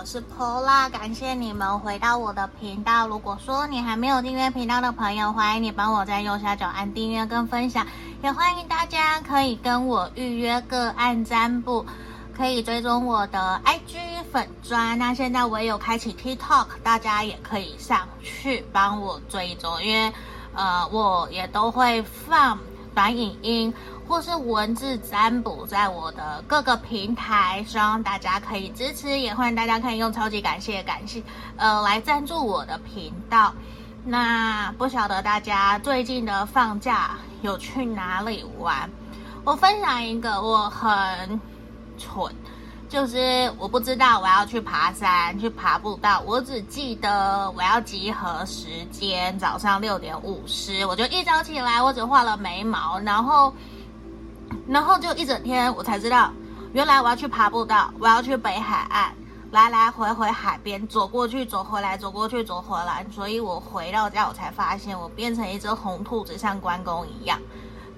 我是 Pola，感谢你们回到我的频道。如果说你还没有订阅频道的朋友，欢迎你帮我在右下角按订阅跟分享，也欢迎大家可以跟我预约个案占卜，可以追踪我的 IG 粉砖。那现在我也有开启 TikTok，大家也可以上去帮我追踪，因为呃我也都会放短影音。或是文字占卜在我的各个平台，希望大家可以支持，也欢迎大家可以用超级感谢感谢，呃，来赞助我的频道。那不晓得大家最近的放假有去哪里玩？我分享一个我很蠢，就是我不知道我要去爬山去爬步道，我只记得我要集合时间早上六点五十，我就一早起来，我只画了眉毛，然后。然后就一整天，我才知道，原来我要去爬步道，我要去北海岸，来来回回海边走过去，走回来，走过去，走回来。所以我回到家，我才发现我变成一只红兔子，像关公一样。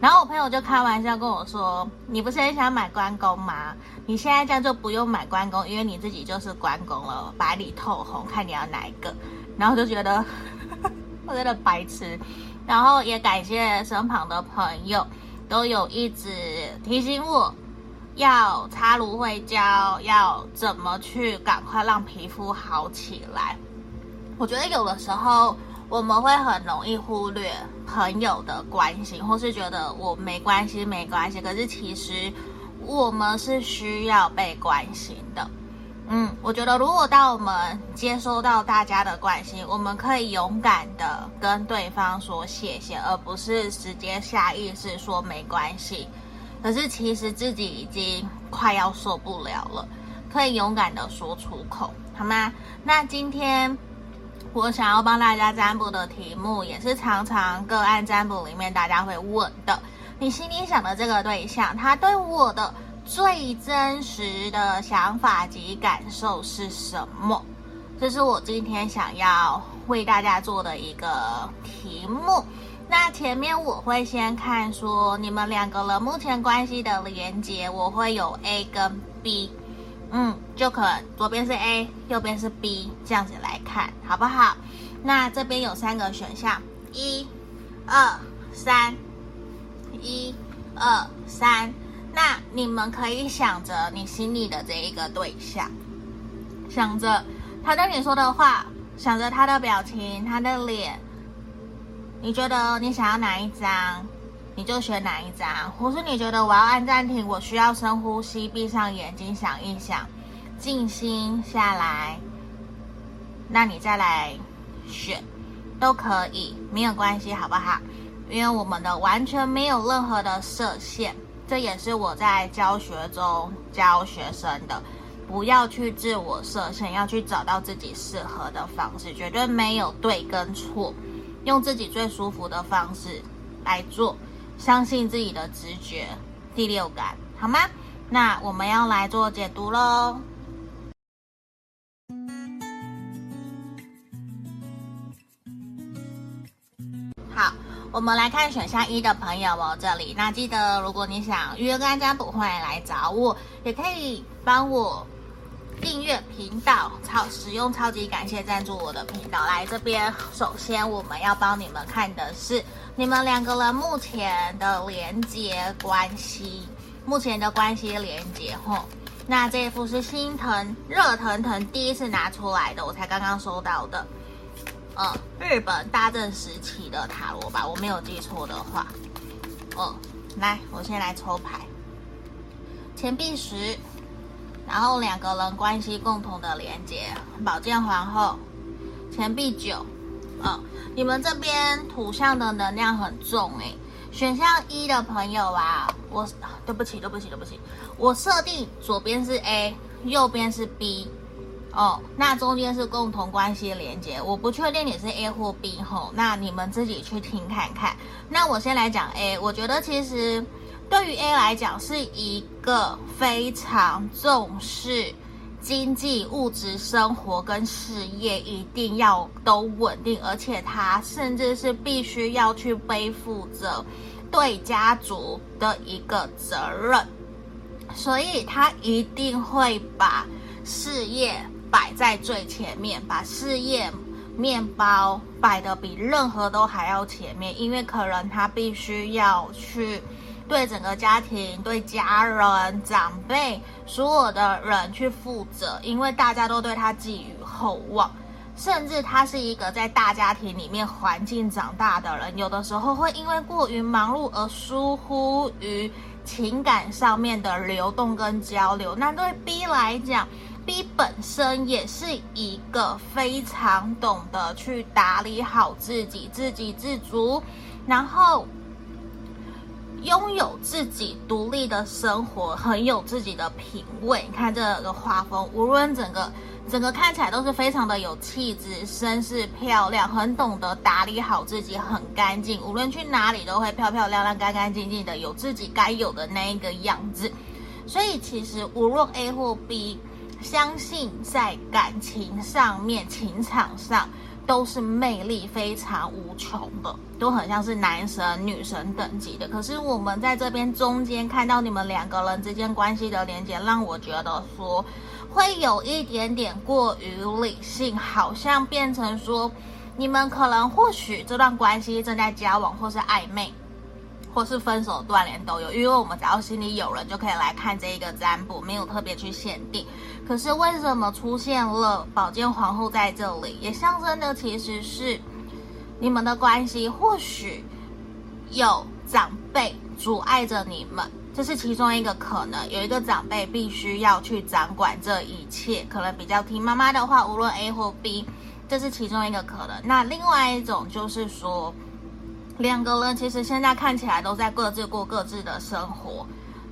然后我朋友就开玩笑跟我说：“你不是很想买关公吗？你现在这样就不用买关公，因为你自己就是关公了，白里透红，看你要哪一个。”然后就觉得我真的白痴。然后也感谢身旁的朋友。都有一直提醒我，要擦芦荟胶，要怎么去赶快让皮肤好起来。我觉得有的时候我们会很容易忽略朋友的关心，或是觉得我没关系，没关系。可是其实我们是需要被关心的。嗯，我觉得如果当我们接收到大家的关心，我们可以勇敢的跟对方说谢谢，而不是直接下意识说没关系。可是其实自己已经快要受不了了，可以勇敢的说出口，好吗？那今天我想要帮大家占卜的题目，也是常常个案占卜里面大家会问的：你心里想的这个对象，他对我的。最真实的想法及感受是什么？这是我今天想要为大家做的一个题目。那前面我会先看说你们两个人目前关系的连接，我会有 A 跟 B，嗯，就可左边是 A，右边是 B，这样子来看好不好？那这边有三个选项，一、二、三，一、二、三。那你们可以想着你心里的这一个对象，想着他对你说的话，想着他的表情、他的脸，你觉得你想要哪一张，你就选哪一张。或是你觉得我要按暂停，我需要深呼吸，闭上眼睛想一想，静心下来，那你再来选，都可以，没有关系，好不好？因为我们的完全没有任何的设限。这也是我在教学中教学生的，不要去自我设限，要去找到自己适合的方式，绝对没有对跟错，用自己最舒服的方式来做，相信自己的直觉、第六感，好吗？那我们要来做解读喽。我们来看选项一的朋友哦，这里那记得，如果你想预约个案占卜，欢迎来找我，也可以帮我订阅频道，超使用超级感谢赞助我的频道。来这边，首先我们要帮你们看的是你们两个人目前的连接关系，目前的关系连接吼。那这一副是心疼热腾腾第一次拿出来的，我才刚刚收到的。嗯，日本大正时期的塔罗吧，我没有记错的话。嗯，来，我先来抽牌。钱币十，然后两个人关系共同的连接，宝剑皇后，钱币九。嗯，你们这边土象的能量很重诶。选项一的朋友啊，我对不起，对不起，对不起，我设定左边是 A，右边是 B。哦，那中间是共同关系连接，我不确定你是 A 或 B 吼，那你们自己去听看看。那我先来讲 A，我觉得其实对于 A 来讲是一个非常重视经济、物质生活跟事业一定要都稳定，而且他甚至是必须要去背负着对家族的一个责任，所以他一定会把事业。摆在最前面，把事业、面包摆得比任何都还要前面，因为可能他必须要去对整个家庭、对家人、长辈所有的人去负责，因为大家都对他寄予厚望。甚至他是一个在大家庭里面环境长大的人，有的时候会因为过于忙碌而疏忽于情感上面的流动跟交流。那对 B 来讲，B 本身也是一个非常懂得去打理好自己、自给自足，然后拥有自己独立的生活，很有自己的品味。你看这个画风，无论整个。整个看起来都是非常的有气质、绅士、漂亮，很懂得打理好自己，很干净，无论去哪里都会漂漂亮亮、干干净净的，有自己该有的那一个样子。所以其实无论 A 或 B，相信在感情上面、情场上都是魅力非常无穷的，都很像是男神、女神等级的。可是我们在这边中间看到你们两个人之间关系的连接，让我觉得说。会有一点点过于理性，好像变成说，你们可能或许这段关系正在交往，或是暧昧，或是分手断联都有。因为我们只要心里有人，就可以来看这一个占卜，没有特别去限定。可是为什么出现了宝剑皇后在这里，也象征的其实是你们的关系，或许有长辈阻碍着你们。这是其中一个可能，有一个长辈必须要去掌管这一切，可能比较听妈妈的话，无论 A 或 B，这是其中一个可能。那另外一种就是说，两个人其实现在看起来都在各自过各自的生活，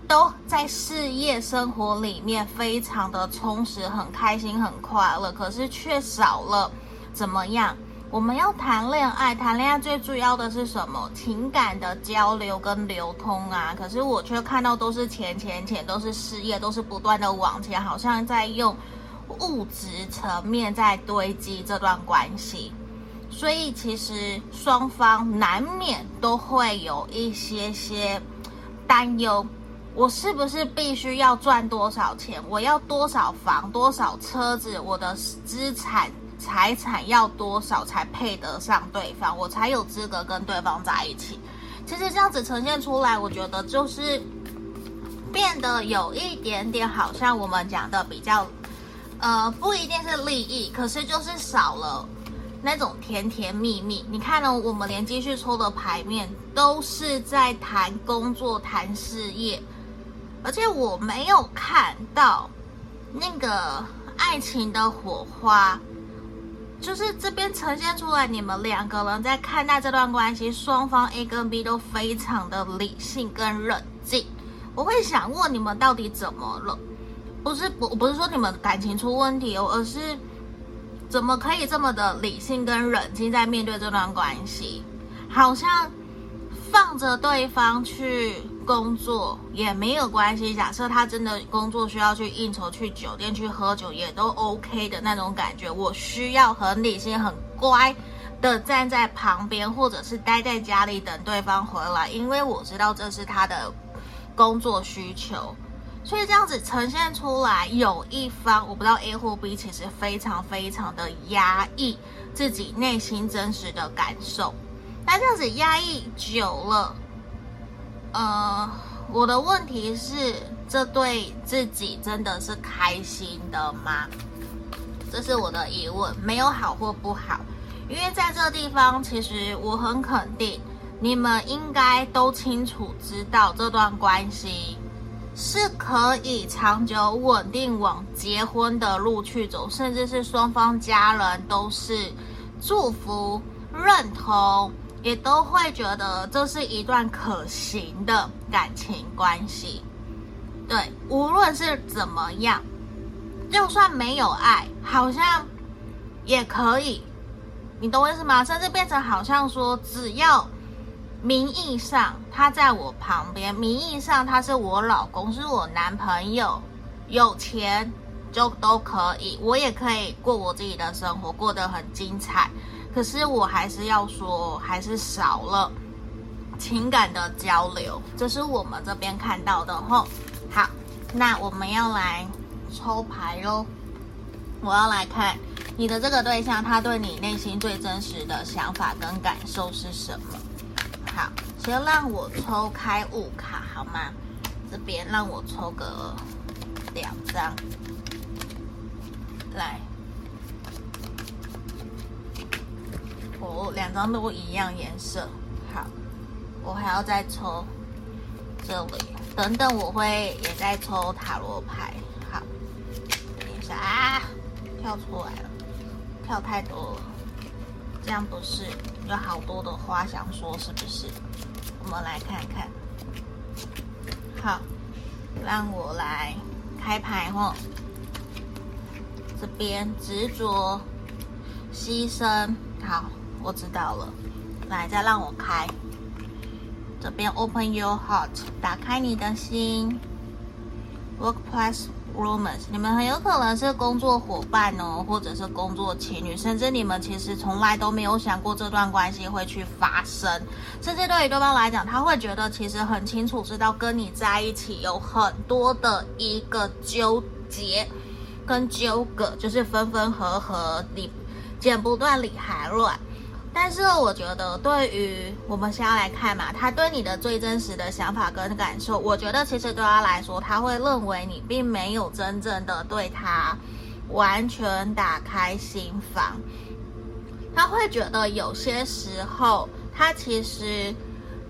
都在事业生活里面非常的充实，很开心，很快乐，可是却少了怎么样？我们要谈恋爱，谈恋爱最主要的是什么？情感的交流跟流通啊。可是我却看到都是钱钱钱，都是事业，都是不断的往前，好像在用物质层面在堆积这段关系。所以其实双方难免都会有一些些担忧：我是不是必须要赚多少钱？我要多少房、多少车子？我的资产？财产要多少才配得上对方，我才有资格跟对方在一起？其实这样子呈现出来，我觉得就是变得有一点点好像我们讲的比较，呃，不一定是利益，可是就是少了那种甜甜蜜蜜。你看呢？我们连继续抽的牌面都是在谈工作、谈事业，而且我没有看到那个爱情的火花。就是这边呈现出来，你们两个人在看待这段关系，双方 A 跟 B 都非常的理性跟冷静。我会想问你们到底怎么了？不是不不是说你们感情出问题哦，而是怎么可以这么的理性跟冷静在面对这段关系？好像放着对方去。工作也没有关系。假设他真的工作需要去应酬、去酒店、去喝酒，也都 OK 的那种感觉。我需要很理性、很乖的站在旁边，或者是待在家里等对方回来，因为我知道这是他的工作需求。所以这样子呈现出来，有一方我不知道 A 或 B，其实非常非常的压抑自己内心真实的感受。那这样子压抑久了。呃，我的问题是，这对自己真的是开心的吗？这是我的疑问，没有好或不好，因为在这地方，其实我很肯定，你们应该都清楚知道这段关系是可以长久稳定往结婚的路去走，甚至是双方家人都是祝福、认同。也都会觉得这是一段可行的感情关系，对，无论是怎么样，就算没有爱，好像也可以，你懂我意思吗？甚至变成好像说，只要名义上他在我旁边，名义上他是我老公，是我男朋友，有钱就都可以，我也可以过我自己的生活，过得很精彩。可是我还是要说，还是少了情感的交流，这是我们这边看到的吼。好，那我们要来抽牌喽。我要来看你的这个对象，他对你内心最真实的想法跟感受是什么？好，先让我抽开物卡好吗？这边让我抽个两张，来，哦，两张都一样颜色。好，我还要再抽这里，等等我会也在抽塔罗牌。好，等一下啊。跳出来了，跳太多了，这样不是有好多的话想说，是不是？我们来看看，好，让我来开牌哦。这边执着、牺牲，好，我知道了。来，再让我开，这边 Open your heart，打开你的心，Workplace。Romance，你们很有可能是工作伙伴哦，或者是工作情侣，甚至你们其实从来都没有想过这段关系会去发生。甚至对于对方来讲，他会觉得其实很清楚知道跟你在一起有很多的一个纠结跟纠葛，就是分分合合，理剪不断理还乱。但是我觉得，对于我们现在来看嘛，他对你的最真实的想法跟感受，我觉得其实对他来说，他会认为你并没有真正的对他完全打开心房。他会觉得有些时候，他其实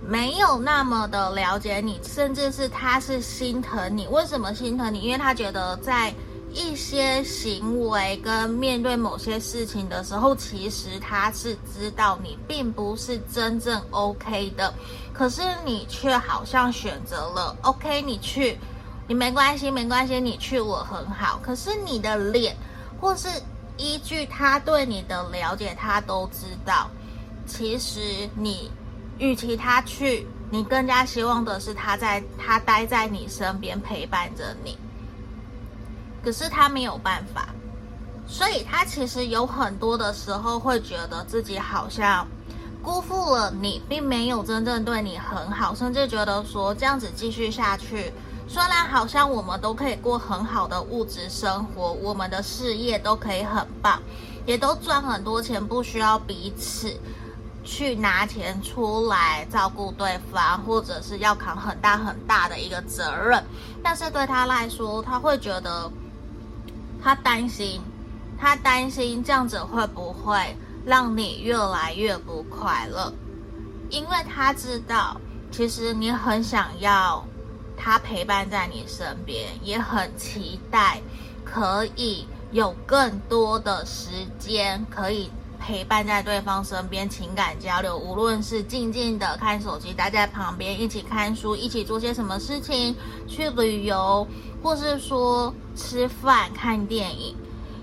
没有那么的了解你，甚至是他是心疼你。为什么心疼你？因为他觉得在。一些行为跟面对某些事情的时候，其实他是知道你并不是真正 OK 的，可是你却好像选择了 OK，你去，你没关系，没关系，你去我很好。可是你的脸，或是依据他对你的了解，他都知道，其实你与其他去，你更加希望的是他在他待在你身边陪伴着你。可是他没有办法，所以他其实有很多的时候会觉得自己好像辜负了你，并没有真正对你很好，甚至觉得说这样子继续下去，虽然好像我们都可以过很好的物质生活，我们的事业都可以很棒，也都赚很多钱，不需要彼此去拿钱出来照顾对方，或者是要扛很大很大的一个责任，但是对他来说，他会觉得。他担心，他担心这样子会不会让你越来越不快乐？因为他知道，其实你很想要他陪伴在你身边，也很期待可以有更多的时间可以陪伴在对方身边，情感交流，无论是静静的看手机，待在旁边一起看书，一起做些什么事情，去旅游。或是说吃饭、看电影，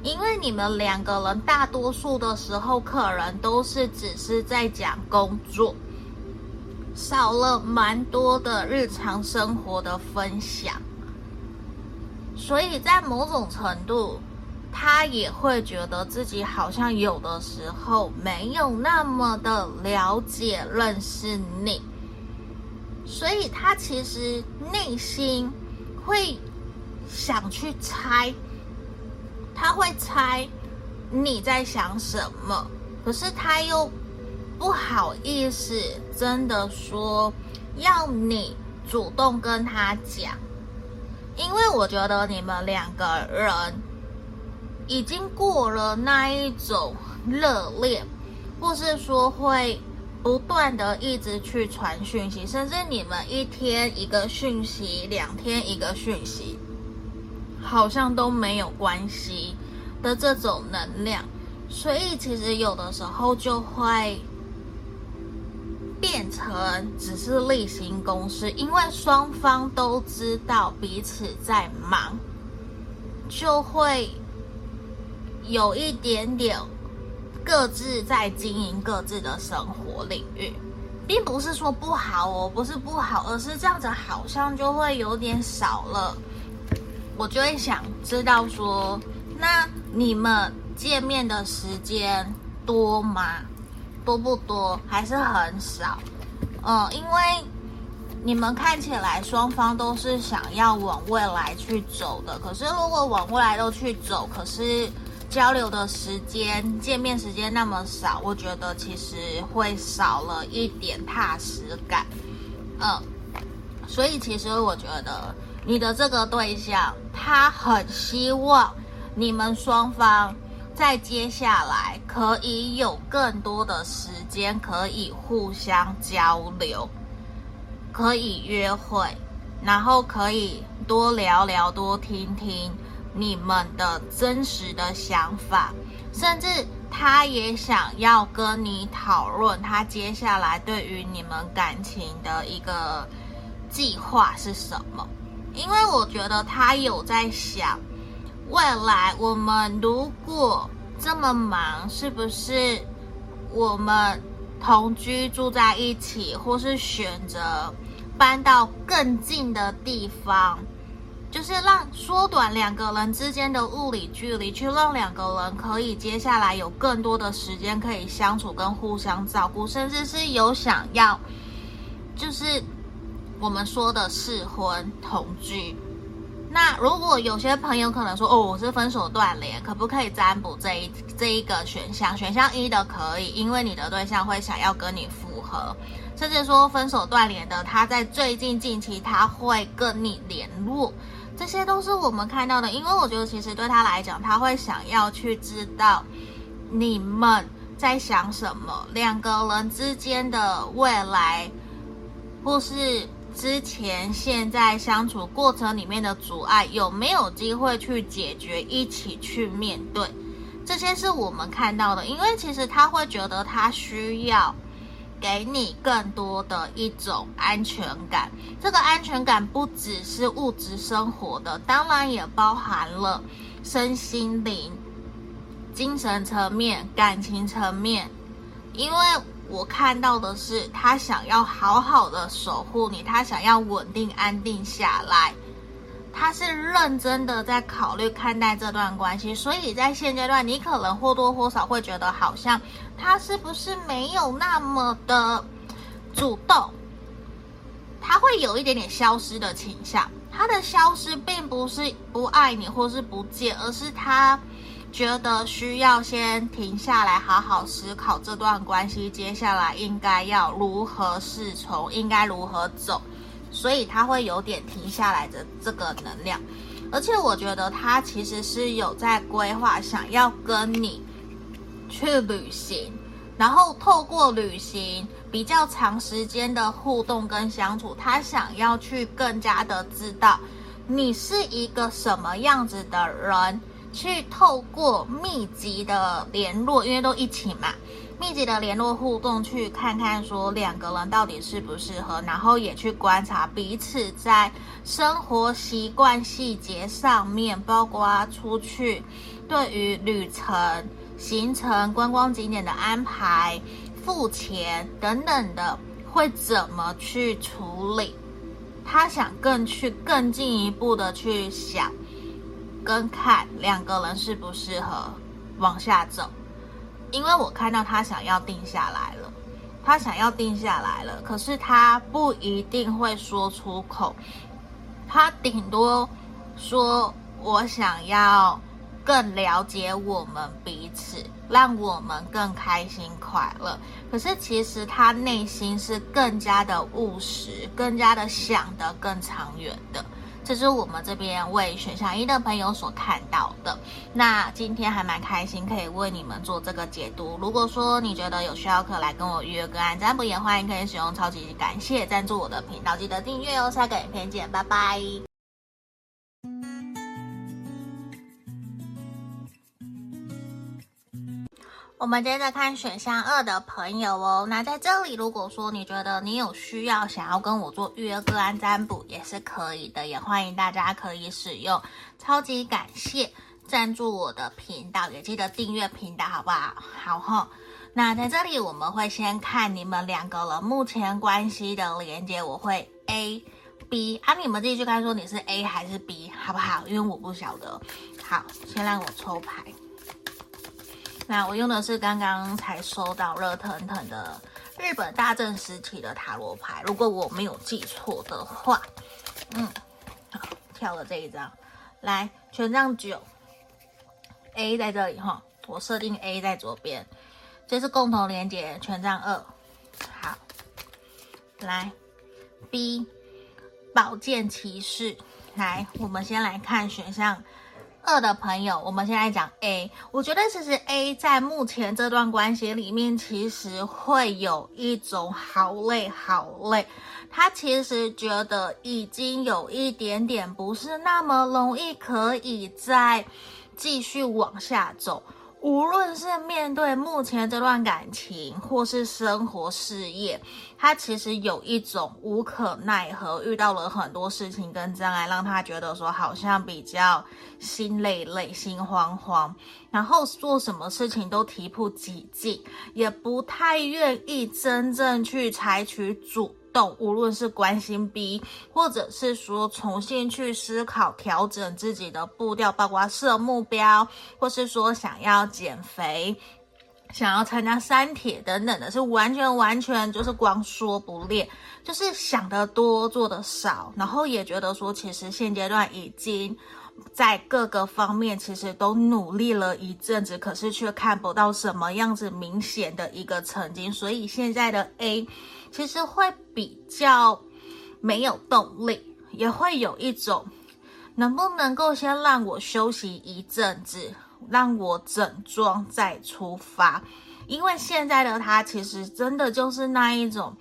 因为你们两个人大多数的时候，可能都是只是在讲工作，少了蛮多的日常生活的分享，所以在某种程度，他也会觉得自己好像有的时候没有那么的了解、认识你，所以他其实内心会。想去猜，他会猜你在想什么，可是他又不好意思真的说要你主动跟他讲，因为我觉得你们两个人已经过了那一种热恋，或是说会不断的一直去传讯息，甚至你们一天一个讯息，两天一个讯息。好像都没有关系的这种能量，所以其实有的时候就会变成只是例行公事，因为双方都知道彼此在忙，就会有一点点各自在经营各自的生活领域，并不是说不好哦，不是不好，而是这样子好像就会有点少了。我就会想知道说，那你们见面的时间多吗？多不多？还是很少？嗯，因为你们看起来双方都是想要往未来去走的。可是如果往未来都去走，可是交流的时间、见面时间那么少，我觉得其实会少了一点踏实感。嗯，所以其实我觉得你的这个对象，他很希望你们双方在接下来可以有更多的时间可以互相交流，可以约会，然后可以多聊聊、多听听。你们的真实的想法，甚至他也想要跟你讨论他接下来对于你们感情的一个计划是什么。因为我觉得他有在想，未来我们如果这么忙，是不是我们同居住在一起，或是选择搬到更近的地方？就是让缩短两个人之间的物理距离，去让两个人可以接下来有更多的时间可以相处跟互相照顾，甚至是有想要，就是我们说的试婚同居。那如果有些朋友可能说，哦，我是分手断联，可不可以占卜这一这一个选项？选项一的可以，因为你的对象会想要跟你复合，甚至说分手断联的，他在最近近期他会跟你联络。这些都是我们看到的，因为我觉得其实对他来讲，他会想要去知道你们在想什么，两个人之间的未来，或是之前、现在相处过程里面的阻碍，有没有机会去解决，一起去面对。这些是我们看到的，因为其实他会觉得他需要。给你更多的一种安全感，这个安全感不只是物质生活的，当然也包含了身心灵、精神层面、感情层面。因为我看到的是，他想要好好的守护你，他想要稳定安定下来。他是认真的在考虑看待这段关系，所以在现阶段，你可能或多或少会觉得好像他是不是没有那么的主动，他会有一点点消失的倾向。他的消失并不是不爱你或是不见，而是他觉得需要先停下来，好好思考这段关系接下来应该要如何是从，应该如何走。所以他会有点停下来的这个能量，而且我觉得他其实是有在规划，想要跟你去旅行，然后透过旅行比较长时间的互动跟相处，他想要去更加的知道你是一个什么样子的人，去透过密集的联络，因为都一起嘛。密集的联络互动，去看看说两个人到底适不适合，然后也去观察彼此在生活习惯细节上面，包括出去对于旅程、行程、观光景点的安排、付钱等等的，会怎么去处理。他想更去更进一步的去想跟看两个人适不适合往下走。因为我看到他想要定下来了，他想要定下来了，可是他不一定会说出口，他顶多说：“我想要更了解我们彼此，让我们更开心快乐。”可是其实他内心是更加的务实，更加的想得更长远的。这是我们这边为选项一的朋友所看到的。那今天还蛮开心，可以为你们做这个解读。如果说你觉得有需要，可来跟我预约个案占卜，也欢迎可以使用超级感谢赞助我的频道，记得订阅哦。下个影片见，拜拜。我们接着看选项二的朋友哦。那在这里，如果说你觉得你有需要想要跟我做预约个案占卜，也是可以的。也欢迎大家可以使用超级感谢赞助我的频道，也记得订阅频道，好不好？好哈。那在这里，我们会先看你们两个人目前关系的连接，我会 A、B 啊，你们自己去看，说你是 A 还是 B，好不好？因为我不晓得。好，先让我抽牌。那我用的是刚刚才收到热腾腾的日本大正时期的塔罗牌，如果我没有记错的话，嗯，好，跳了这一张，来权杖九 A 在这里哈，我设定 A 在左边，这是共同连接，权杖二。好，来 B 宝剑骑士，来，我们先来看选项。二的朋友，我们现在讲 A。我觉得其实 A 在目前这段关系里面，其实会有一种好累好累。他其实觉得已经有一点点不是那么容易可以再继续往下走。无论是面对目前这段感情，或是生活事业，他其实有一种无可奈何，遇到了很多事情跟障碍，让他觉得说好像比较心累累、心慌慌，然后做什么事情都提不起劲，也不太愿意真正去采取主。无论是关心 B，或者是说重新去思考调整自己的步调，包括设目标，或是说想要减肥、想要参加三铁等等的，是完全完全就是光说不练，就是想得多做得少，然后也觉得说其实现阶段已经在各个方面其实都努力了一阵子，可是却看不到什么样子明显的一个成绩，所以现在的 A。其实会比较没有动力，也会有一种能不能够先让我休息一阵子，让我整装再出发。因为现在的他其实真的就是那一种，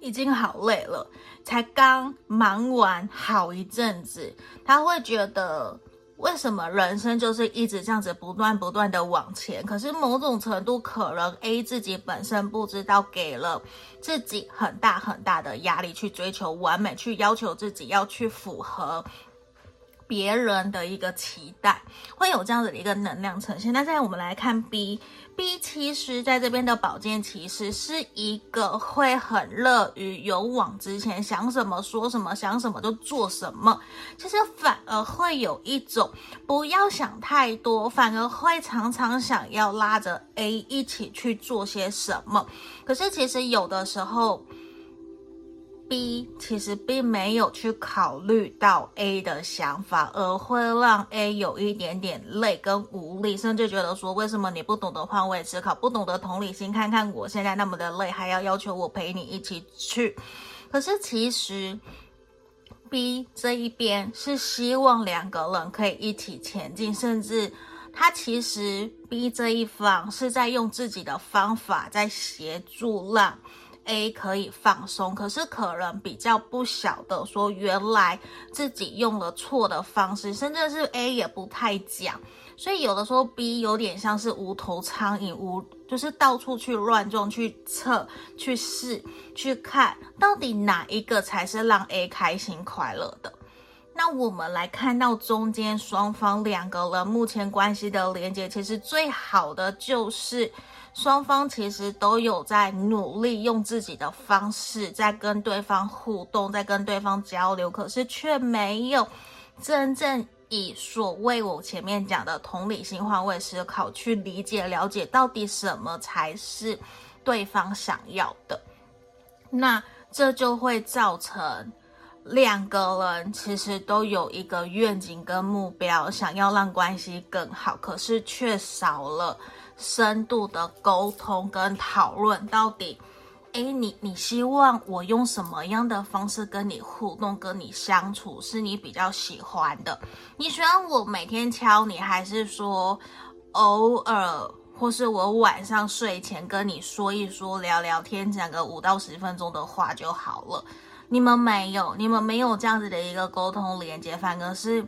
已经好累了，才刚忙完好一阵子，他会觉得。为什么人生就是一直这样子不断不断的往前？可是某种程度，可能 A 自己本身不知道，给了自己很大很大的压力，去追求完美，去要求自己要去符合。别人的一个期待，会有这样子的一个能量呈现。那现在我们来看 B，B 其实在这边的宝剑骑士是一个会很乐于勇往直前，想什么说什么，想什么就做什么。其实反而会有一种不要想太多，反而会常常想要拉着 A 一起去做些什么。可是其实有的时候。B 其实并没有去考虑到 A 的想法，而会让 A 有一点点累跟无力，甚至觉得说，为什么你不懂得换位思考，不懂得同理心，看看我现在那么的累，还要要求我陪你一起去。可是其实 B 这一边是希望两个人可以一起前进，甚至他其实 B 这一方是在用自己的方法在协助让。A 可以放松，可是可能比较不晓得说，原来自己用了错的方式，甚至是 A 也不太讲，所以有的时候 B 有点像是无头苍蝇，无就是到处去乱撞，去测、去试、去看到底哪一个才是让 A 开心快乐的。那我们来看到中间双方两个人目前关系的连接，其实最好的就是。双方其实都有在努力，用自己的方式在跟对方互动，在跟对方交流，可是却没有真正以所谓我前面讲的同理心、换位思考去理解、了解到底什么才是对方想要的。那这就会造成两个人其实都有一个愿景跟目标，想要让关系更好，可是却少了。深度的沟通跟讨论，到底，诶，你你希望我用什么样的方式跟你互动，跟你相处，是你比较喜欢的？你喜欢我每天敲你，还是说偶尔，或是我晚上睡前跟你说一说，聊聊天，讲个五到十分钟的话就好了？你们没有，你们没有这样子的一个沟通连接，反而是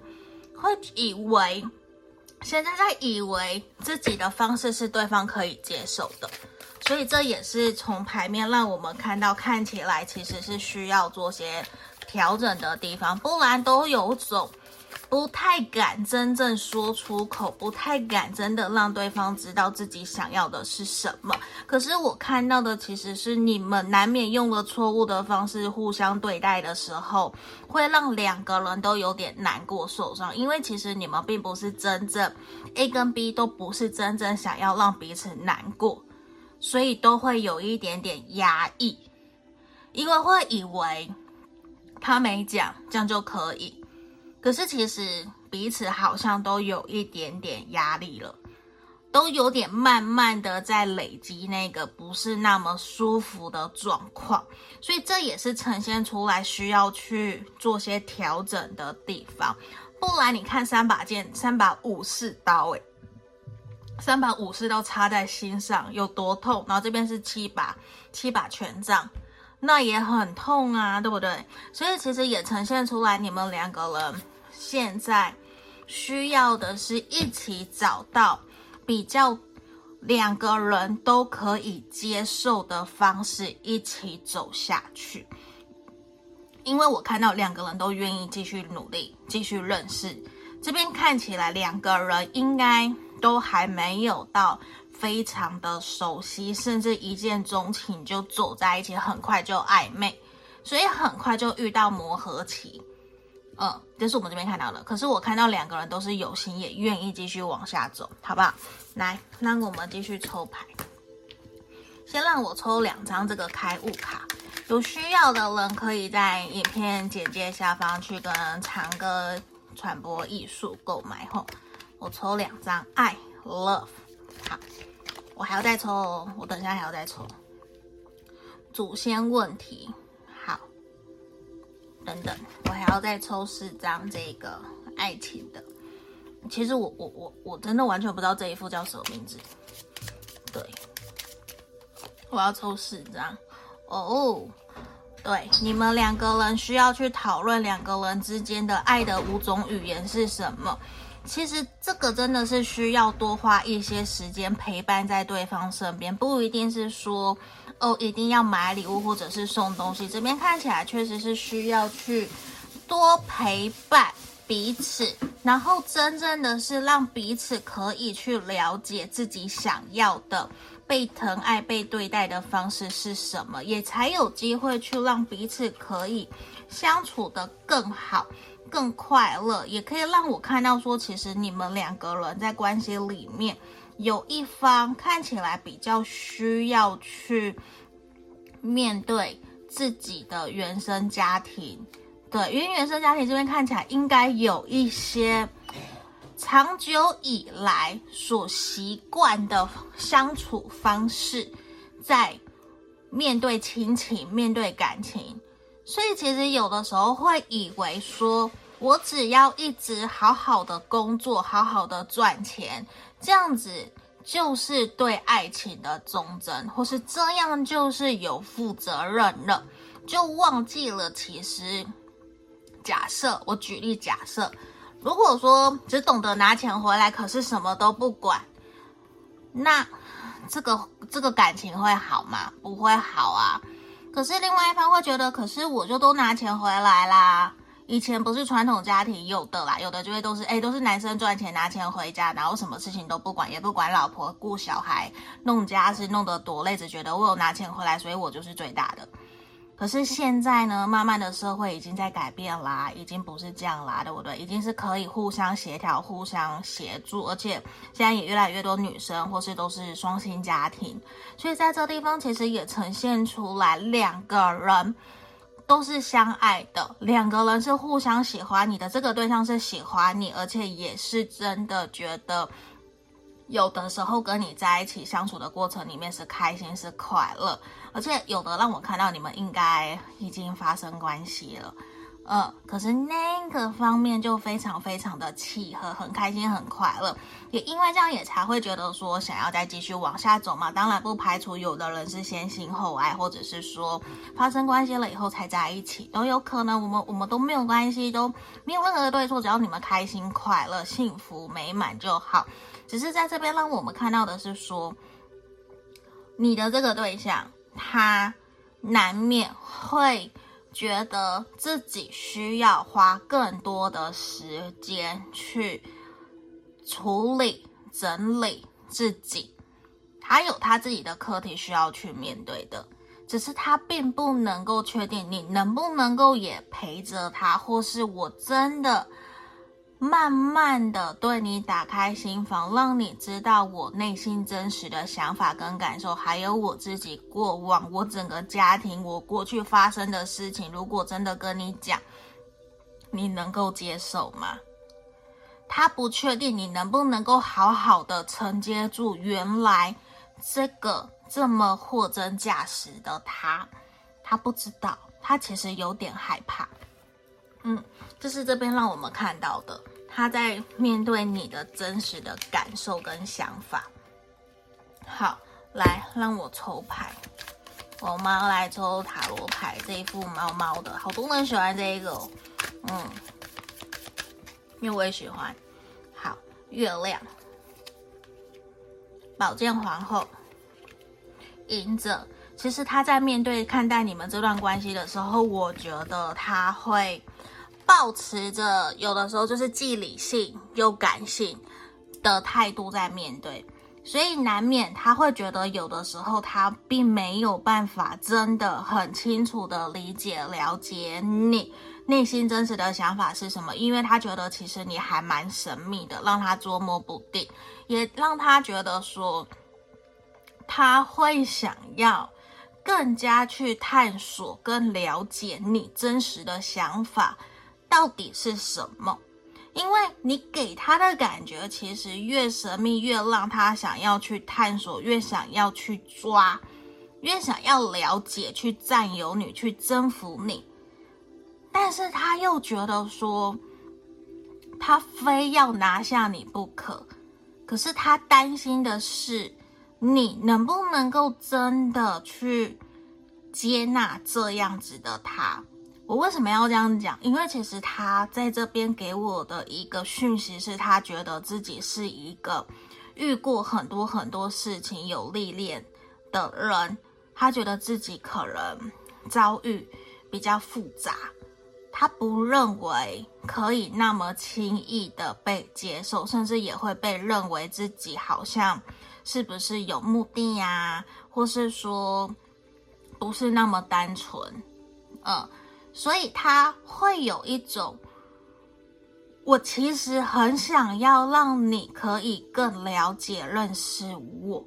会以为。现在在以为自己的方式是对方可以接受的，所以这也是从牌面让我们看到，看起来其实是需要做些调整的地方，不然都有种。不太敢真正说出口，不太敢真的让对方知道自己想要的是什么。可是我看到的其实是你们难免用了错误的方式互相对待的时候，会让两个人都有点难过受伤。因为其实你们并不是真正 A 跟 B 都不是真正想要让彼此难过，所以都会有一点点压抑，因为会以为他没讲，这样就可以。可是其实彼此好像都有一点点压力了，都有点慢慢的在累积那个不是那么舒服的状况，所以这也是呈现出来需要去做些调整的地方。不然你看三把剑，三把武士刀，诶，三把武士刀插在心上有多痛？然后这边是七把七把权杖，那也很痛啊，对不对？所以其实也呈现出来，你们两个人现在需要的是一起找到比较两个人都可以接受的方式，一起走下去。因为我看到两个人都愿意继续努力，继续认识。这边看起来两个人应该都还没有到非常的熟悉，甚至一见钟情就走在一起，很快就暧昧，所以很快就遇到磨合期。嗯，这是我们这边看到的。可是我看到两个人都是有心，也愿意继续往下走，好不好？来，那我们继续抽牌。先让我抽两张这个开悟卡。有需要的人可以在影片简介下方去跟长歌传播艺术购买吼。我抽两张爱 love，好，我还要再抽哦，我等下还要再抽。祖先问题，等等，我还要再抽四张这个爱情的。其实我我我我真的完全不知道这一副叫什么名字。对，我要抽四张。哦对，你们两个人需要去讨论两个人之间的爱的五种语言是什么。其实这个真的是需要多花一些时间陪伴在对方身边，不一定是说哦一定要买礼物或者是送东西。这边看起来确实是需要去多陪伴彼此，然后真正的是让彼此可以去了解自己想要的。被疼爱、被对待的方式是什么，也才有机会去让彼此可以相处得更好、更快乐，也可以让我看到说，其实你们两个人在关系里面有一方看起来比较需要去面对自己的原生家庭，对，因为原生家庭这边看起来应该有一些。长久以来所习惯的相处方式，在面对亲情、面对感情，所以其实有的时候会以为说，我只要一直好好的工作、好好的赚钱，这样子就是对爱情的忠贞，或是这样就是有负责任了，就忘记了其实，假设我举例假设。如果说只懂得拿钱回来，可是什么都不管，那这个这个感情会好吗？不会好啊。可是另外一方会觉得，可是我就都拿钱回来啦。以前不是传统家庭有的啦，有的就会都是哎，都是男生赚钱拿钱回家，然后什么事情都不管，也不管老婆顾小孩，弄家事弄得多累，只觉得我有拿钱回来，所以我就是最大的。可是现在呢，慢慢的社会已经在改变啦，已经不是这样啦，对不对？已经是可以互相协调、互相协助，而且现在也越来越多女生或是都是双薪家庭，所以在这地方其实也呈现出来，两个人都是相爱的，两个人是互相喜欢你的，这个对象是喜欢你，而且也是真的觉得。有的时候跟你在一起相处的过程里面是开心是快乐，而且有的让我看到你们应该已经发生关系了，嗯，可是那个方面就非常非常的契合，很开心很快乐，也因为这样也才会觉得说想要再继续往下走嘛。当然不排除有的人是先性后爱，或者是说发生关系了以后才在一起都有可能。我们我们都没有关系，都没有任何的对错，只要你们开心快乐、幸福美满就好。只是在这边让我们看到的是说，你的这个对象，他难免会觉得自己需要花更多的时间去处理、整理自己，他有他自己的课题需要去面对的。只是他并不能够确定你能不能够也陪着他，或是我真的。慢慢的对你打开心房，让你知道我内心真实的想法跟感受，还有我自己过往，我整个家庭，我过去发生的事情。如果真的跟你讲，你能够接受吗？他不确定你能不能够好好的承接住原来这个这么货真价实的他，他不知道，他其实有点害怕。嗯，这是这边让我们看到的，他在面对你的真实的感受跟想法。好，来让我抽牌，我们来抽塔罗牌这一副猫猫的，好多人喜欢这一个哦，嗯，因为我也喜欢。好，月亮，宝剑皇后，隐者。其实他在面对看待你们这段关系的时候，我觉得他会。抱持着有的时候就是既理性又感性的态度在面对，所以难免他会觉得有的时候他并没有办法真的很清楚的理解了解你内心真实的想法是什么，因为他觉得其实你还蛮神秘的，让他捉摸不定，也让他觉得说他会想要更加去探索跟了解你真实的想法。到底是什么？因为你给他的感觉，其实越神秘，越让他想要去探索，越想要去抓，越想要了解，去占有你，去征服你。但是他又觉得说，他非要拿下你不可。可是他担心的是，你能不能够真的去接纳这样子的他。我为什么要这样讲？因为其实他在这边给我的一个讯息是，他觉得自己是一个遇过很多很多事情、有历练的人。他觉得自己可能遭遇比较复杂，他不认为可以那么轻易的被接受，甚至也会被认为自己好像是不是有目的呀，或是说不是那么单纯，嗯。所以他会有一种，我其实很想要让你可以更了解、认识我。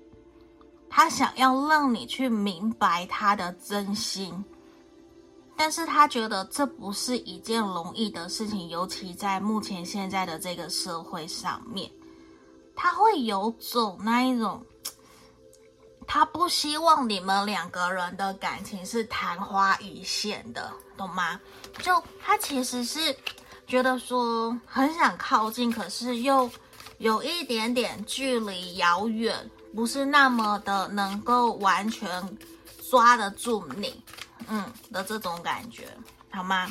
他想要让你去明白他的真心，但是他觉得这不是一件容易的事情，尤其在目前现在的这个社会上面，他会有种那一种。他不希望你们两个人的感情是昙花一现的，懂吗？就他其实是觉得说很想靠近，可是又有一点点距离遥远，不是那么的能够完全抓得住你，嗯的这种感觉，好吗？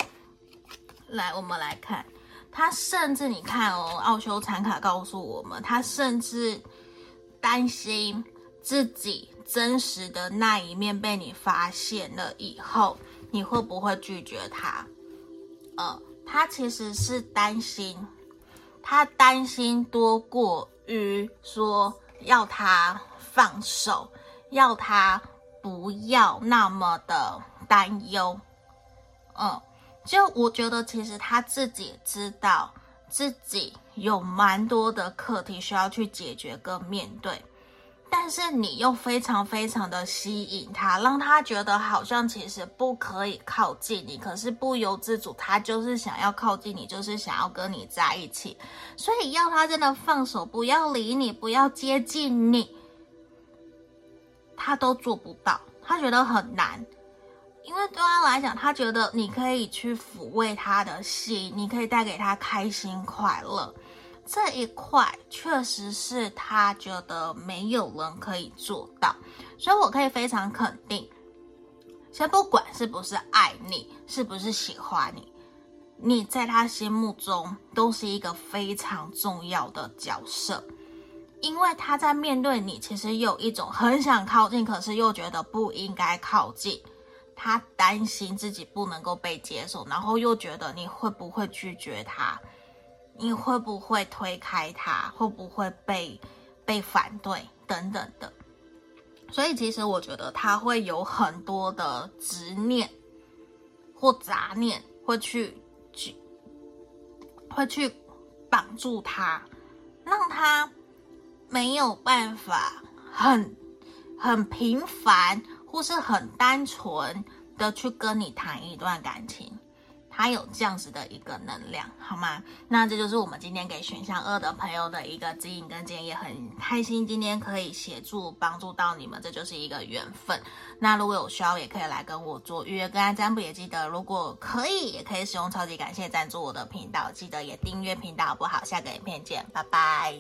来，我们来看，他甚至你看哦，奥修禅卡告诉我们，他甚至担心。自己真实的那一面被你发现了以后，你会不会拒绝他？呃，他其实是担心，他担心多过于说要他放手，要他不要那么的担忧。嗯、就我觉得其实他自己知道自己有蛮多的课题需要去解决跟面对。但是你又非常非常的吸引他，让他觉得好像其实不可以靠近你，可是不由自主，他就是想要靠近你，就是想要跟你在一起。所以要他真的放手，不要理你，不要接近你，他都做不到，他觉得很难。因为对他来讲，他觉得你可以去抚慰他的心，你可以带给他开心快乐。这一块确实是他觉得没有人可以做到，所以我可以非常肯定，先不管是不是爱你，是不是喜欢你，你在他心目中都是一个非常重要的角色，因为他在面对你，其实有一种很想靠近，可是又觉得不应该靠近，他担心自己不能够被接受，然后又觉得你会不会拒绝他。你会不会推开他？会不会被被反对等等的？所以其实我觉得他会有很多的执念或杂念，会去去会去绑住他，让他没有办法很很平凡或是很单纯的去跟你谈一段感情。他有这样子的一个能量，好吗？那这就是我们今天给选项二的朋友的一个指引跟建议，很开心今天可以协助帮助到你们，这就是一个缘分。那如果有需要，也可以来跟我做预约跟占卜，也记得如果可以，也可以使用超级感谢赞助我的频道，记得也订阅频道好不好？下个影片见，拜拜。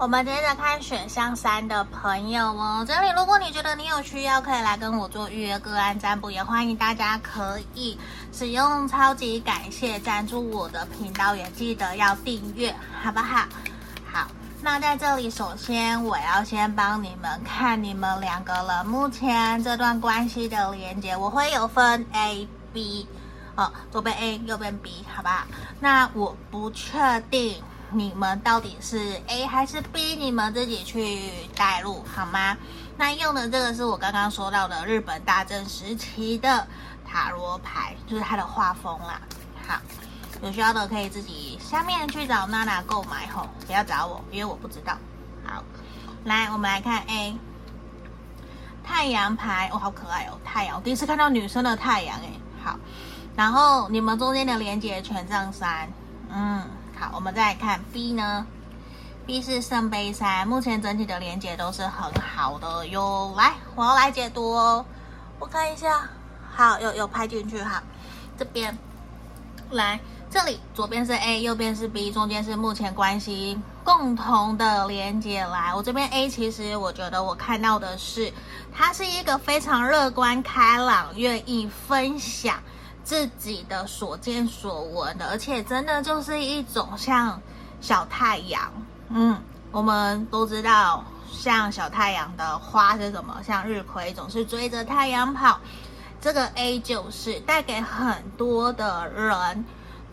我们接着看选项三的朋友哦，这里如果你觉得你有需要，可以来跟我做预约个案占卜，也欢迎大家可以使用超级感谢赞助我的频道，也记得要订阅，好不好？好，那在这里，首先我要先帮你们看你们两个人目前这段关系的连接，我会有分 A、B，哦，左边 A，右边 B，好吧？那我不确定。你们到底是 A 还是 B？你们自己去带路好吗？那用的这个是我刚刚说到的日本大正时期的塔罗牌，就是它的画风啦。好，有需要的可以自己下面去找娜娜购买吼，不要找我，因为我不知道。好，来我们来看 A 太阳牌，哦，好可爱哦，太阳，我第一次看到女生的太阳哎。好，然后你们中间的连接权杖三，嗯。好，我们再来看 B 呢？B 是圣杯三，目前整体的连接都是很好的哟。来，我要来解读哦。我看一下，好，有有拍进去哈。这边，来，这里左边是 A，右边是 B，中间是目前关系共同的连接。来，我这边 A，其实我觉得我看到的是，他是一个非常乐观开朗，愿意分享。自己的所见所闻的，而且真的就是一种像小太阳。嗯，我们都知道，像小太阳的花是什么？像日葵总是追着太阳跑。这个 A 就是带给很多的人，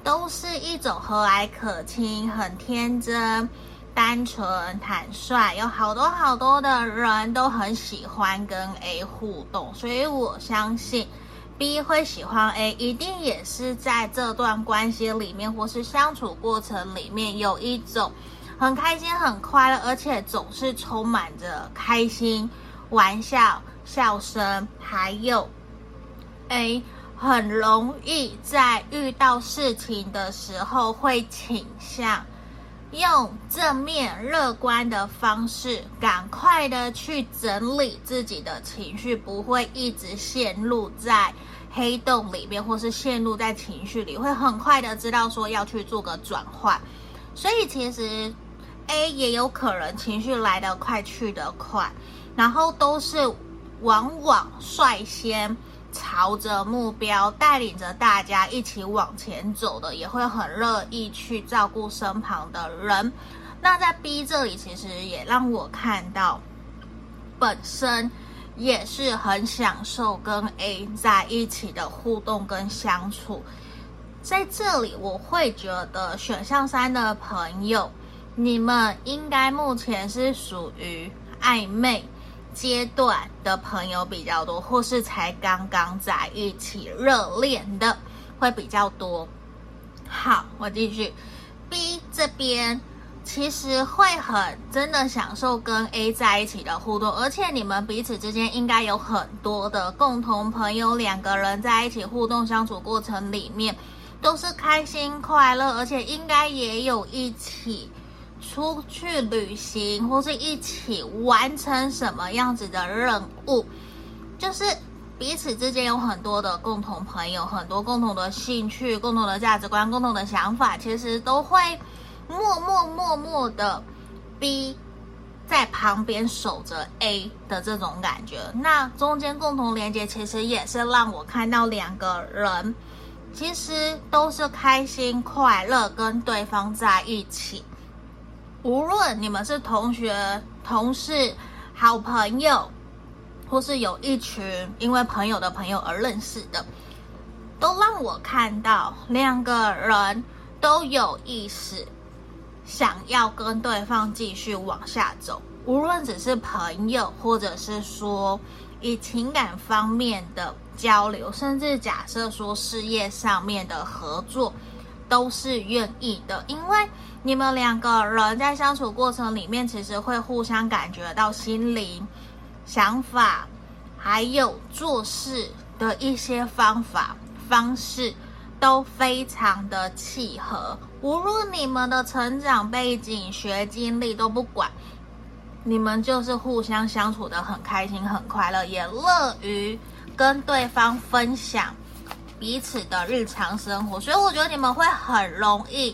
都是一种和蔼可亲、很天真、单纯、坦率，有好多好多的人都很喜欢跟 A 互动，所以我相信。B 会喜欢 A，一定也是在这段关系里面，或是相处过程里面，有一种很开心、很快乐，而且总是充满着开心、玩笑、笑声，还有 A 很容易在遇到事情的时候会倾向用正面、乐观的方式，赶快的去整理自己的情绪，不会一直陷入在。黑洞里面，或是陷入在情绪里，会很快的知道说要去做个转换，所以其实 A 也有可能情绪来得快去得快，然后都是往往率先朝着目标，带领着大家一起往前走的，也会很乐意去照顾身旁的人。那在 B 这里，其实也让我看到本身。也是很享受跟 A 在一起的互动跟相处，在这里我会觉得选项三的朋友，你们应该目前是属于暧昧阶段的朋友比较多，或是才刚刚在一起热恋的会比较多。好，我继续 B 这边。其实会很真的享受跟 A 在一起的互动，而且你们彼此之间应该有很多的共同朋友，两个人在一起互动相处过程里面都是开心快乐，而且应该也有一起出去旅行或是一起完成什么样子的任务，就是彼此之间有很多的共同朋友，很多共同的兴趣、共同的价值观、共同的想法，其实都会。默默默默的 B 在旁边守着 A 的这种感觉，那中间共同连接其实也是让我看到两个人其实都是开心快乐跟对方在一起，无论你们是同学、同事、好朋友，或是有一群因为朋友的朋友而认识的，都让我看到两个人都有意识。想要跟对方继续往下走，无论只是朋友，或者是说以情感方面的交流，甚至假设说事业上面的合作，都是愿意的。因为你们两个人在相处过程里面，其实会互相感觉到心灵想法，还有做事的一些方法方式都非常的契合。无论你们的成长背景、学经历都不管，你们就是互相相处的很开心、很快乐，也乐于跟对方分享彼此的日常生活。所以我觉得你们会很容易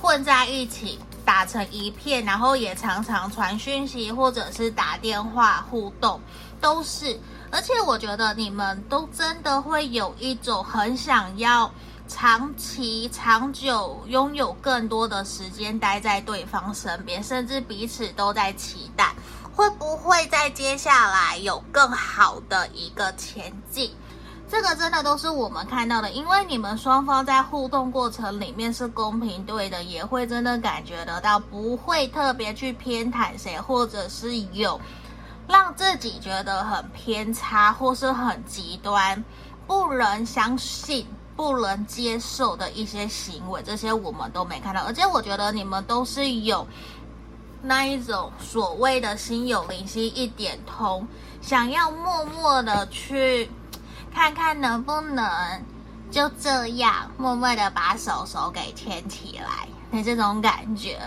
混在一起。打成一片，然后也常常传讯息或者是打电话互动，都是。而且我觉得你们都真的会有一种很想要长期、长久拥有更多的时间待在对方身边，甚至彼此都在期待，会不会在接下来有更好的一个前进。这个真的都是我们看到的，因为你们双方在互动过程里面是公平对的，也会真的感觉得到，不会特别去偏袒谁，或者是有让自己觉得很偏差或是很极端、不能相信、不能接受的一些行为，这些我们都没看到。而且我觉得你们都是有那一种所谓的心有灵犀一点通，想要默默的去。看看能不能就这样默默的把手手给牵起来的这种感觉，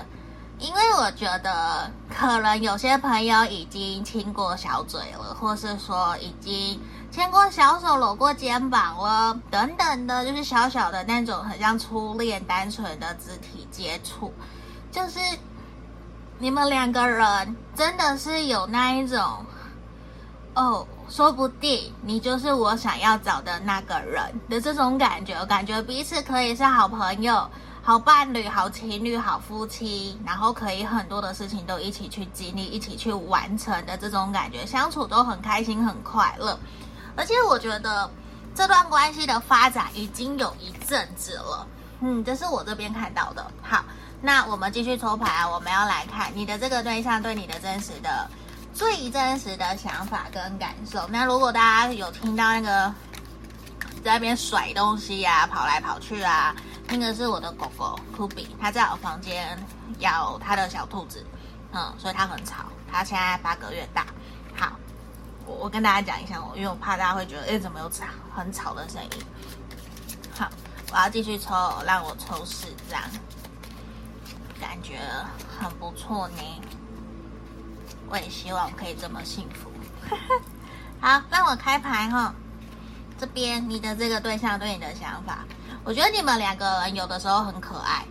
因为我觉得可能有些朋友已经亲过小嘴了，或是说已经牵过小手、搂过肩膀了，等等的，就是小小的那种很像初恋、单纯的肢体接触，就是你们两个人真的是有那一种哦。说不定你就是我想要找的那个人的这种感觉，感觉彼此可以是好朋友、好伴侣、好情侣、好夫妻，然后可以很多的事情都一起去经历、一起去完成的这种感觉，相处都很开心、很快乐。而且我觉得这段关系的发展已经有一阵子了，嗯，这是我这边看到的。好，那我们继续抽牌啊，我们要来看你的这个对象对你的真实的。最真实的想法跟感受。那如果大家有听到那个在那边甩东西啊，跑来跑去啊，那个是我的狗狗 Kobe，它在我房间咬它的小兔子，嗯，所以它很吵。它现在八个月大。好，我我跟大家讲一下，我因为我怕大家会觉得，哎，怎么有吵很吵的声音？好，我要继续抽，让我抽四张，感觉很不错呢。我也希望可以这么幸福。好，让我开牌哈。这边你的这个对象对你的想法，我觉得你们两个人有的时候很可爱。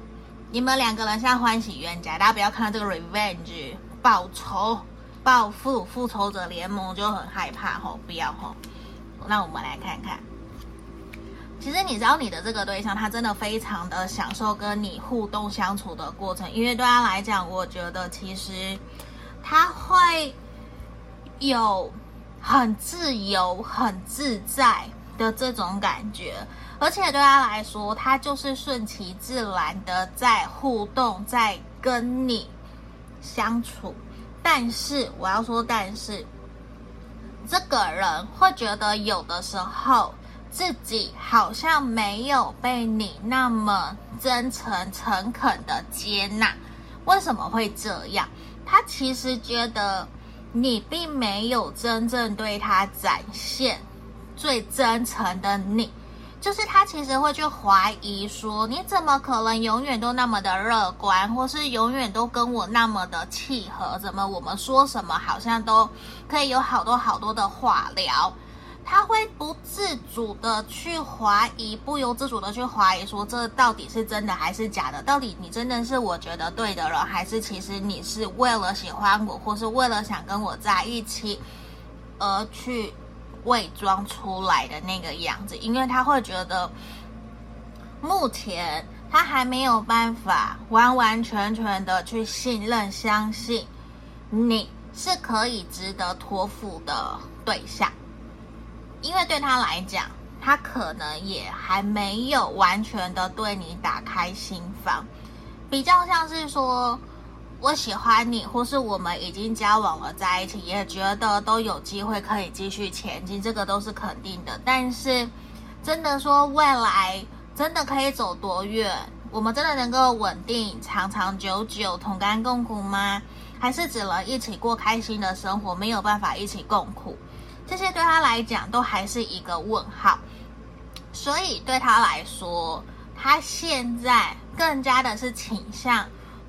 你们两个人像欢喜冤家，大家不要看到这个 revenge 报仇、报复、复仇者联盟就很害怕吼，不要吼。那我们来看看，其实你知道你的这个对象，他真的非常的享受跟你互动相处的过程，因为对他来讲，我觉得其实。他会有很自由、很自在的这种感觉，而且对他来说，他就是顺其自然的在互动，在跟你相处。但是我要说，但是这个人会觉得有的时候自己好像没有被你那么真诚、诚恳的接纳。为什么会这样？他其实觉得你并没有真正对他展现最真诚的你，就是他其实会去怀疑说，你怎么可能永远都那么的乐观，或是永远都跟我那么的契合？怎么我们说什么好像都可以有好多好多的话聊？他会不自主的去怀疑，不由自主的去怀疑，说这到底是真的还是假的？到底你真的是我觉得对的人，还是其实你是为了喜欢我，或是为了想跟我在一起而去伪装出来的那个样子？因为他会觉得，目前他还没有办法完完全全的去信任、相信你是可以值得托付的对象。因为对他来讲，他可能也还没有完全的对你打开心房，比较像是说，我喜欢你，或是我们已经交往了，在一起，也觉得都有机会可以继续前进，这个都是肯定的。但是，真的说未来真的可以走多远，我们真的能够稳定、长长久久、同甘共苦吗？还是只能一起过开心的生活，没有办法一起共苦？这些对他来讲都还是一个问号。所以对他来说，他现在更加的是倾向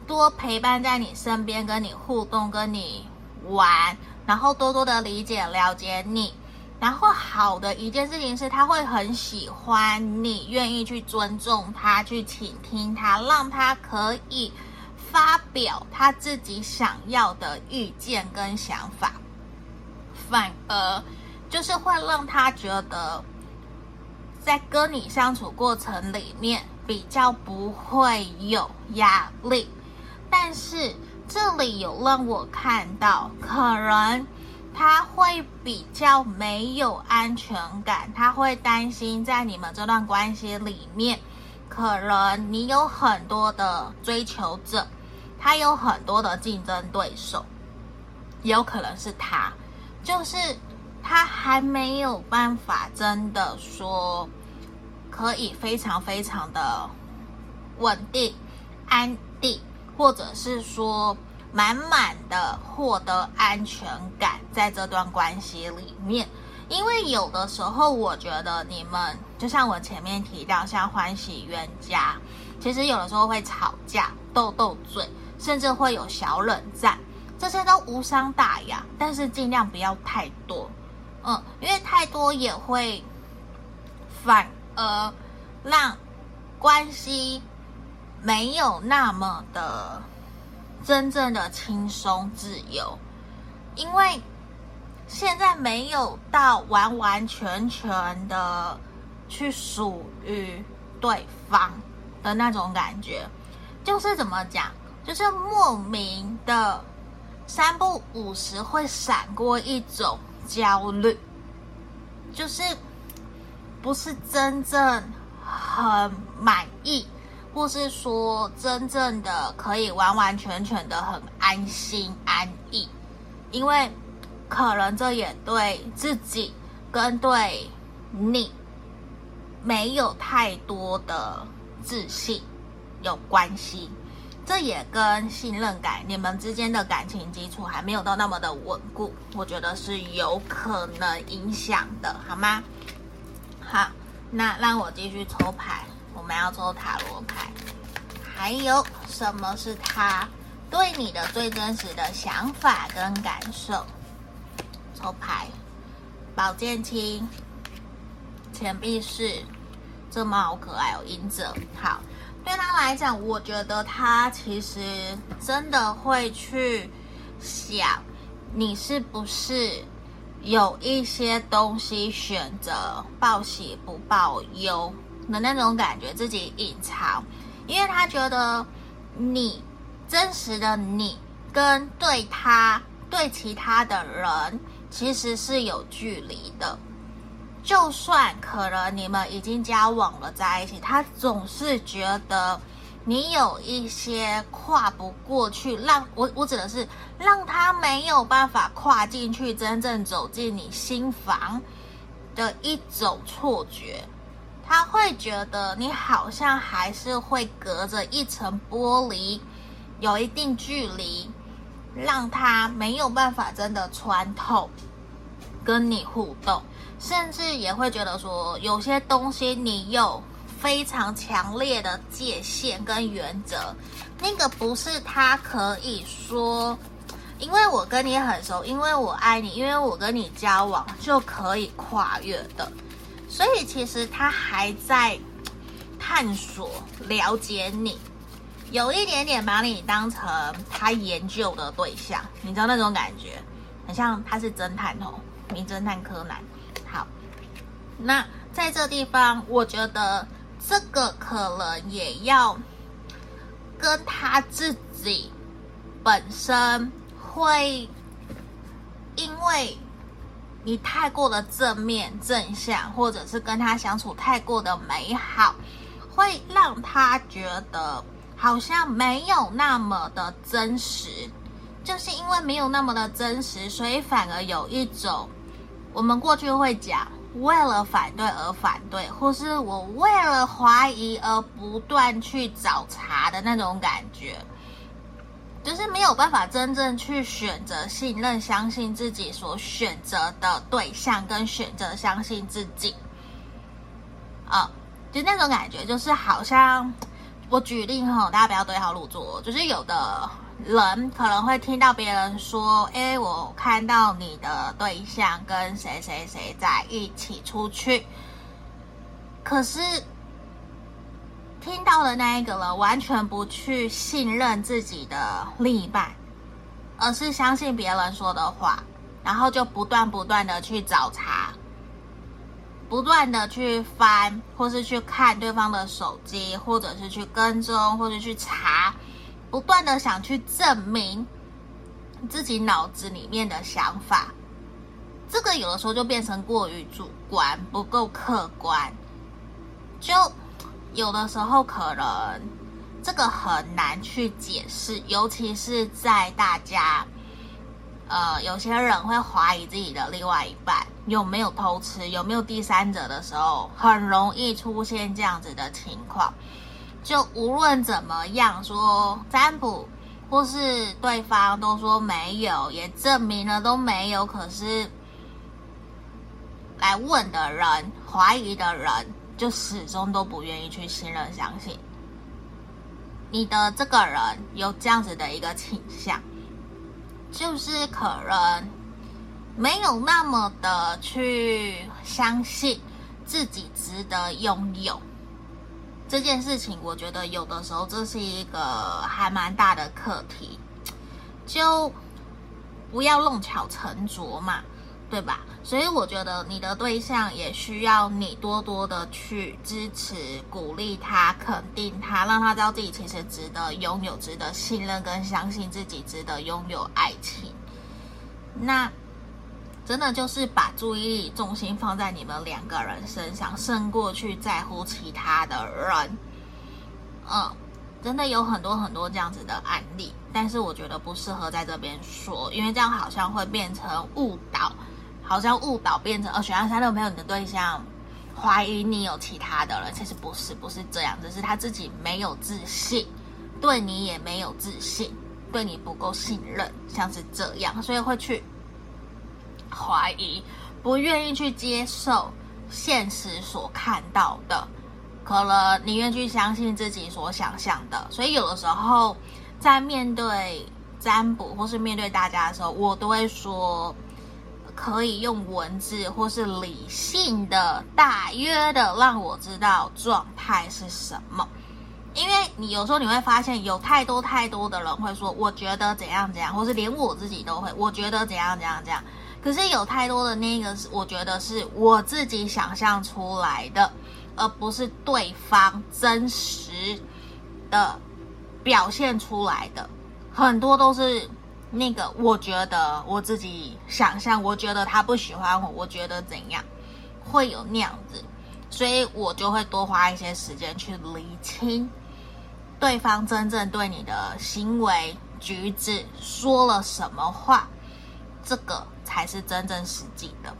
多陪伴在你身边，跟你互动，跟你玩，然后多多的理解了解你。然后好的一件事情是，他会很喜欢你，愿意去尊重他，去倾听他，让他可以发表他自己想要的意见跟想法。反而就是会让他觉得，在跟你相处过程里面比较不会有压力。但是这里有让我看到，可能。他会比较没有安全感，他会担心在你们这段关系里面，可能你有很多的追求者，他有很多的竞争对手，也有可能是他，就是他还没有办法真的说可以非常非常的稳定、安定，或者是说。满满的获得安全感，在这段关系里面，因为有的时候，我觉得你们就像我前面提到，像欢喜冤家，其实有的时候会吵架、斗斗嘴，甚至会有小冷战，这些都无伤大雅，但是尽量不要太多，嗯，因为太多也会反而让关系没有那么的。真正的轻松自由，因为现在没有到完完全全的去属于对方的那种感觉，就是怎么讲，就是莫名的三不五时会闪过一种焦虑，就是不是真正很满意。或是说真正的可以完完全全的很安心安逸，因为可能这也对自己跟对你没有太多的自信有关系，这也跟信任感，你们之间的感情基础还没有到那么的稳固，我觉得是有可能影响的，好吗？好，那让我继续抽牌。我们要抽塔罗牌，还有什么是他对你的最真实的想法跟感受？抽牌，宝剑七，钱币四，这猫好可爱哦，隐者。好，对他来讲，我觉得他其实真的会去想，你是不是有一些东西选择报喜不报忧。的那种感觉，自己隐藏，因为他觉得你真实的你跟对他对其他的人其实是有距离的。就算可能你们已经交往了在一起，他总是觉得你有一些跨不过去，让我我指的是让他没有办法跨进去，真正走进你心房的一种错觉。他会觉得你好像还是会隔着一层玻璃，有一定距离，让他没有办法真的穿透，跟你互动，甚至也会觉得说有些东西你有非常强烈的界限跟原则，那个不是他可以说，因为我跟你很熟，因为我爱你，因为我跟你交往就可以跨越的。所以其实他还在探索、了解你，有一点点把你当成他研究的对象，你知道那种感觉，很像他是侦探哦，名侦探柯南。那在这地方，我觉得这个可能也要跟他自己本身会因为。你太过的正面正向，或者是跟他相处太过的美好，会让他觉得好像没有那么的真实。就是因为没有那么的真实，所以反而有一种我们过去会讲为了反对而反对，或是我为了怀疑而不断去找茬的那种感觉。就是没有办法真正去选择、信任、相信自己所选择的对象，跟选择相信自己。啊、哦，就那种感觉，就是好像我举例哈，大家不要对号入座，就是有的人可能会听到别人说：“哎，我看到你的对象跟谁谁谁在一起出去。”可是。听到的那一个人完全不去信任自己的另一半，而是相信别人说的话，然后就不断不断的去找茬，不断的去翻，或是去看对方的手机，或者是去跟踪，或者去查，不断的想去证明自己脑子里面的想法。这个有的时候就变成过于主观，不够客观，就。有的时候可能这个很难去解释，尤其是在大家，呃，有些人会怀疑自己的另外一半有没有偷吃，有没有第三者的时候，很容易出现这样子的情况。就无论怎么样说占卜，或是对方都说没有，也证明了都没有，可是来问的人，怀疑的人。就始终都不愿意去信任、相信你的这个人有这样子的一个倾向，就是可能没有那么的去相信自己值得拥有这件事情。我觉得有的时候这是一个还蛮大的课题，就不要弄巧成拙嘛。对吧？所以我觉得你的对象也需要你多多的去支持、鼓励他、肯定他，让他知道自己其实值得拥有、值得信任，跟相信自己值得拥有爱情。那真的就是把注意力重心放在你们两个人身上，胜过去在乎其他的人。嗯，真的有很多很多这样子的案例，但是我觉得不适合在这边说，因为这样好像会变成误导。好像误导变成，呃，选项三六没有，你的对象怀疑你有其他的人，其实不是，不是这样，只是他自己没有自信，对你也没有自信，对你不够信任，像是这样，所以会去怀疑，不愿意去接受现实所看到的，可能宁愿去相信自己所想象的，所以有的时候在面对占卜或是面对大家的时候，我都会说。可以用文字或是理性的大约的让我知道状态是什么，因为你有时候你会发现有太多太多的人会说我觉得怎样怎样，或是连我自己都会我觉得怎样怎样怎样，可是有太多的那个是我觉得是我自己想象出来的，而不是对方真实的表现出来的，很多都是。那个，我觉得我自己想象，我觉得他不喜欢我，我觉得怎样会有那样子，所以我就会多花一些时间去厘清对方真正对你的行为举止说了什么话，这个才是真正实际的。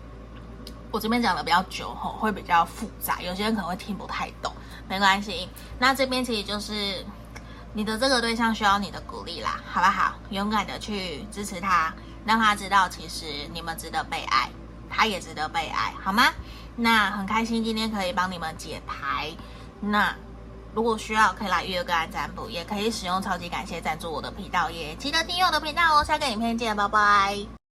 我这边讲的比较久吼，会比较复杂，有些人可能会听不太懂，没关系。那这边其实就是。你的这个对象需要你的鼓励啦，好不好？勇敢的去支持他，让他知道其实你们值得被爱，他也值得被爱，好吗？那很开心今天可以帮你们解牌。那如果需要，可以来预约个案占卜，也可以使用超级感谢赞助我的频道耶，记得订阅我的频道哦。下个影片见，拜拜。